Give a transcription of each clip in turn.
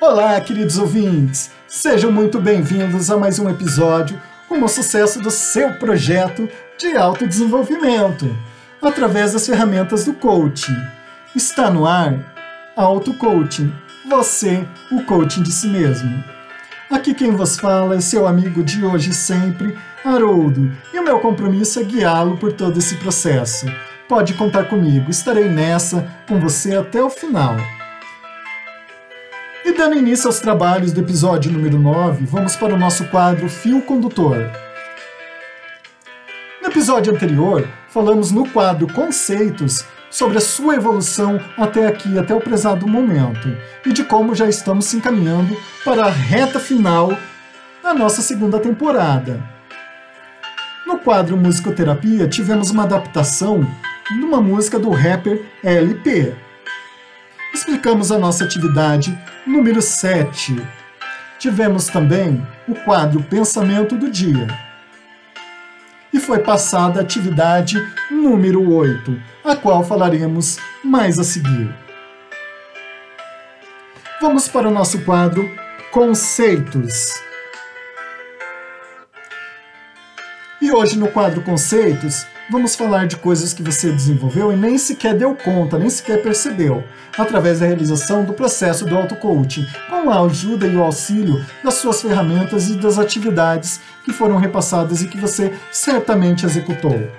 Olá, queridos ouvintes! Sejam muito bem-vindos a mais um episódio com o sucesso do seu projeto de autodesenvolvimento, através das ferramentas do coaching. Está no ar Auto Coaching, você, o coaching de si mesmo. Aqui quem vos fala é seu amigo de hoje e sempre, Haroldo, e o meu compromisso é guiá-lo por todo esse processo. Pode contar comigo, estarei nessa com você até o final. Dando início aos trabalhos do episódio número 9, vamos para o nosso quadro Fio Condutor. No episódio anterior, falamos no quadro Conceitos sobre a sua evolução até aqui, até o prezado momento, e de como já estamos se encaminhando para a reta final da nossa segunda temporada. No quadro Musicoterapia, tivemos uma adaptação de uma música do rapper LP. Explicamos a nossa atividade número 7. Tivemos também o quadro Pensamento do Dia. E foi passada a atividade número 8, a qual falaremos mais a seguir. Vamos para o nosso quadro Conceitos. E hoje no quadro Conceitos, vamos falar de coisas que você desenvolveu e nem sequer deu conta, nem sequer percebeu, através da realização do processo do auto-coaching, com a ajuda e o auxílio das suas ferramentas e das atividades que foram repassadas e que você certamente executou.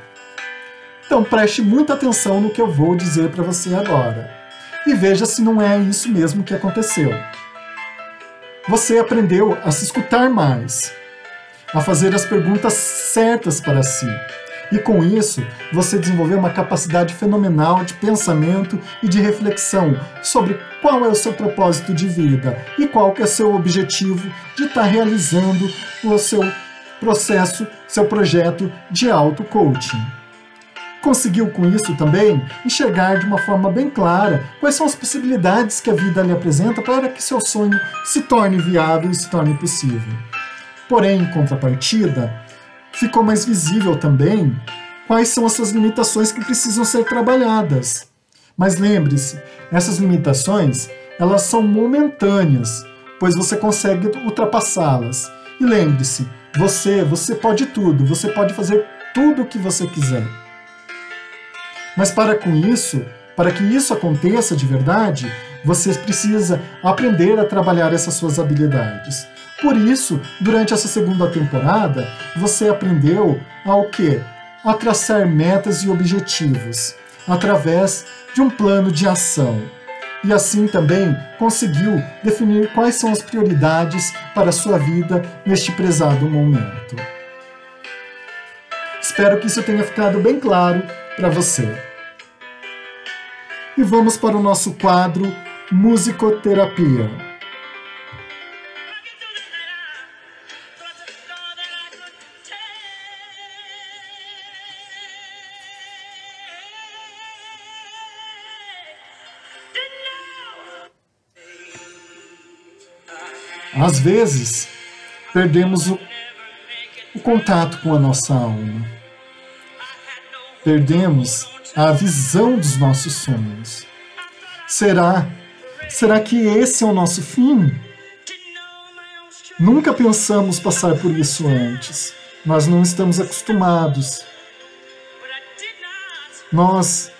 Então preste muita atenção no que eu vou dizer para você agora. E veja se não é isso mesmo que aconteceu. Você aprendeu a se escutar mais, a fazer as perguntas certas para si. E com isso, você desenvolveu uma capacidade fenomenal de pensamento e de reflexão sobre qual é o seu propósito de vida e qual que é o seu objetivo de estar realizando o seu processo, seu projeto de auto-coaching conseguiu com isso também enxergar de uma forma bem clara quais são as possibilidades que a vida lhe apresenta para que seu sonho se torne viável e se torne possível. Porém, em contrapartida, ficou mais visível também quais são as suas limitações que precisam ser trabalhadas. Mas lembre-se, essas limitações, elas são momentâneas, pois você consegue ultrapassá-las. E lembre-se, você, você pode tudo, você pode fazer tudo o que você quiser. Mas para com isso, para que isso aconteça de verdade, você precisa aprender a trabalhar essas suas habilidades. Por isso, durante essa segunda temporada, você aprendeu ao que? A traçar metas e objetivos através de um plano de ação. E assim também conseguiu definir quais são as prioridades para a sua vida neste prezado momento. Espero que isso tenha ficado bem claro para você e vamos para o nosso quadro Musicoterapia. Às vezes, perdemos o, o contato com a nossa alma. Perdemos a visão dos nossos sonhos. Será? Será que esse é o nosso fim? Nunca pensamos passar por isso antes. Nós não estamos acostumados. Nós,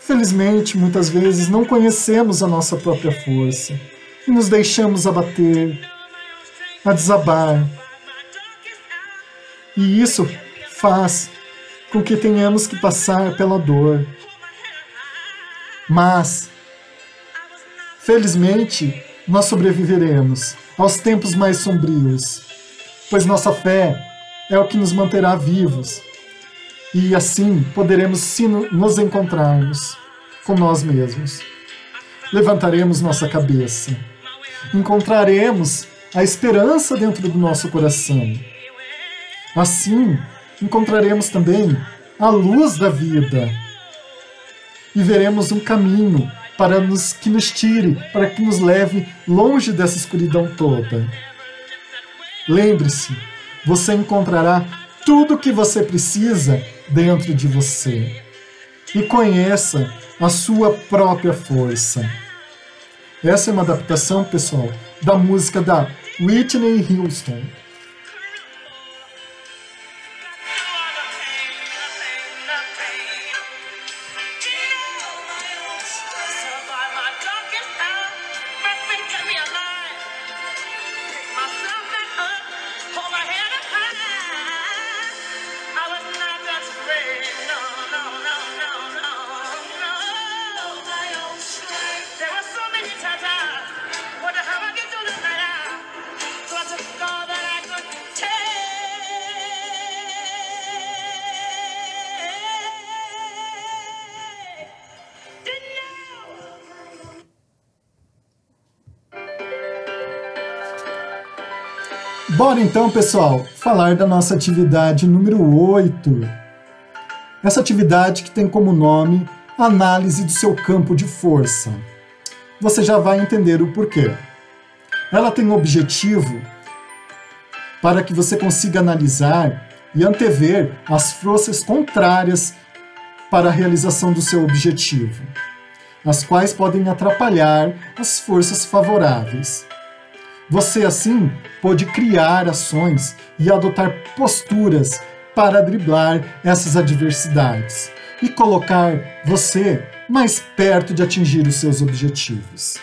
felizmente, muitas vezes não conhecemos a nossa própria força e nos deixamos abater, a desabar. E isso faz com que tenhamos que passar pela dor. Mas, felizmente, nós sobreviveremos aos tempos mais sombrios, pois nossa fé é o que nos manterá vivos e assim poderemos nos encontrarmos com nós mesmos. Levantaremos nossa cabeça, encontraremos a esperança dentro do nosso coração. Assim, encontraremos também a luz da vida e veremos um caminho para nos, que nos tire, para que nos leve longe dessa escuridão toda. Lembre-se, você encontrará tudo o que você precisa dentro de você. E conheça a sua própria força. Essa é uma adaptação, pessoal, da música da Whitney Houston. Bora então, pessoal, falar da nossa atividade número 8. Essa atividade que tem como nome Análise do seu campo de força. Você já vai entender o porquê. Ela tem o objetivo para que você consiga analisar e antever as forças contrárias para a realização do seu objetivo, as quais podem atrapalhar as forças favoráveis. Você, assim, pode criar ações e adotar posturas para driblar essas adversidades e colocar você mais perto de atingir os seus objetivos.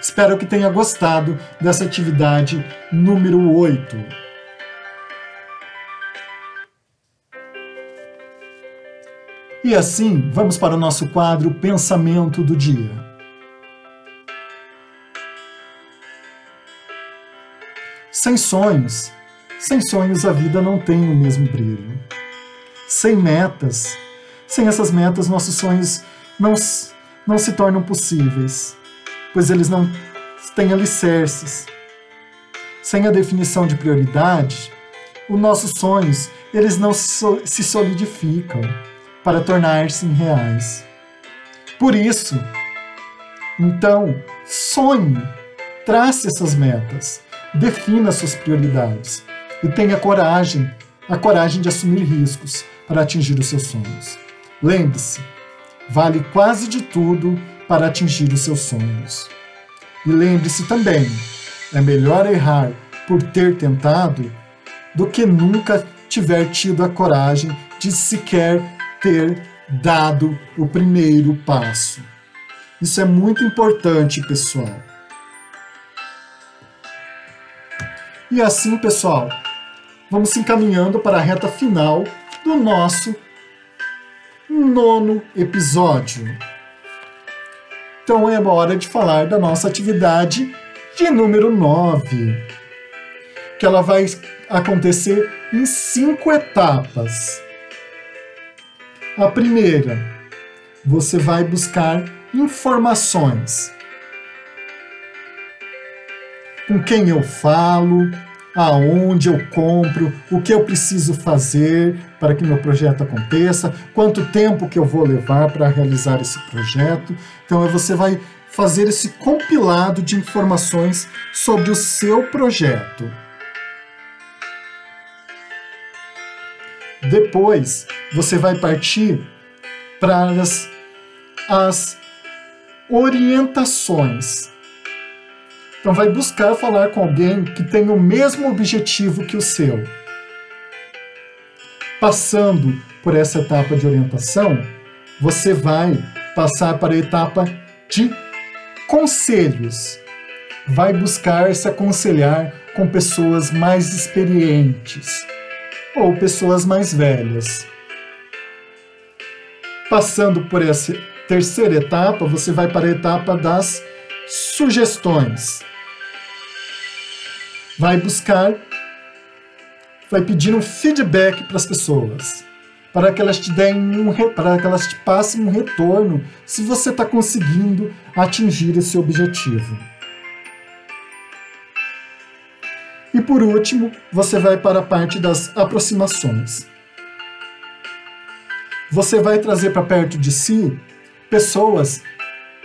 Espero que tenha gostado dessa atividade número 8. E assim, vamos para o nosso quadro Pensamento do Dia. Sem sonhos, sem sonhos a vida não tem o mesmo brilho. Sem metas, sem essas metas nossos sonhos não, não se tornam possíveis, pois eles não têm alicerces. Sem a definição de prioridade, os nossos sonhos eles não se solidificam para tornar-se reais. Por isso, então, sonhe, trace essas metas, defina suas prioridades e tenha coragem, a coragem de assumir riscos para atingir os seus sonhos. Lembre-se, vale quase de tudo para atingir os seus sonhos. E lembre-se também, é melhor errar por ter tentado do que nunca tiver tido a coragem de sequer ter dado o primeiro passo. Isso é muito importante, pessoal. E assim, pessoal, vamos se encaminhando para a reta final do nosso nono episódio. Então é hora de falar da nossa atividade de número 9, que ela vai acontecer em cinco etapas. A primeira, você vai buscar informações com quem eu falo, aonde eu compro, o que eu preciso fazer para que meu projeto aconteça, quanto tempo que eu vou levar para realizar esse projeto. Então você vai fazer esse compilado de informações sobre o seu projeto. Depois, você vai partir para as, as orientações então vai buscar falar com alguém que tem o mesmo objetivo que o seu. Passando por essa etapa de orientação, você vai passar para a etapa de conselhos. Vai buscar se aconselhar com pessoas mais experientes ou pessoas mais velhas. Passando por essa terceira etapa, você vai para a etapa das sugestões vai buscar, vai pedir um feedback para as pessoas, para que elas te deem um, para que elas te passem um retorno se você está conseguindo atingir esse objetivo. E por último, você vai para a parte das aproximações. Você vai trazer para perto de si pessoas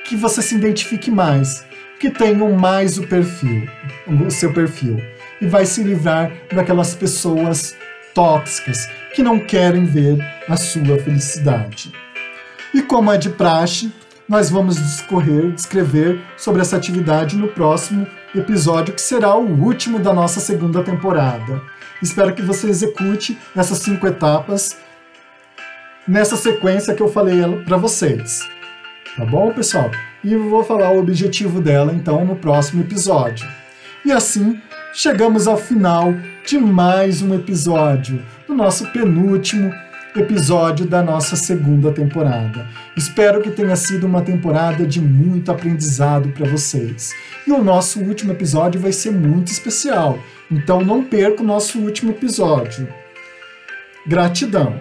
que você se identifique mais, que tenham mais o perfil, o seu perfil, e vai se livrar daquelas pessoas tóxicas que não querem ver a sua felicidade. E como é de praxe, nós vamos discorrer, descrever sobre essa atividade no próximo episódio, que será o último da nossa segunda temporada. Espero que você execute essas cinco etapas nessa sequência que eu falei para vocês. Tá bom, pessoal? E vou falar o objetivo dela então no próximo episódio. E assim chegamos ao final de mais um episódio, do nosso penúltimo episódio da nossa segunda temporada. Espero que tenha sido uma temporada de muito aprendizado para vocês. E o nosso último episódio vai ser muito especial, então não perca o nosso último episódio. Gratidão!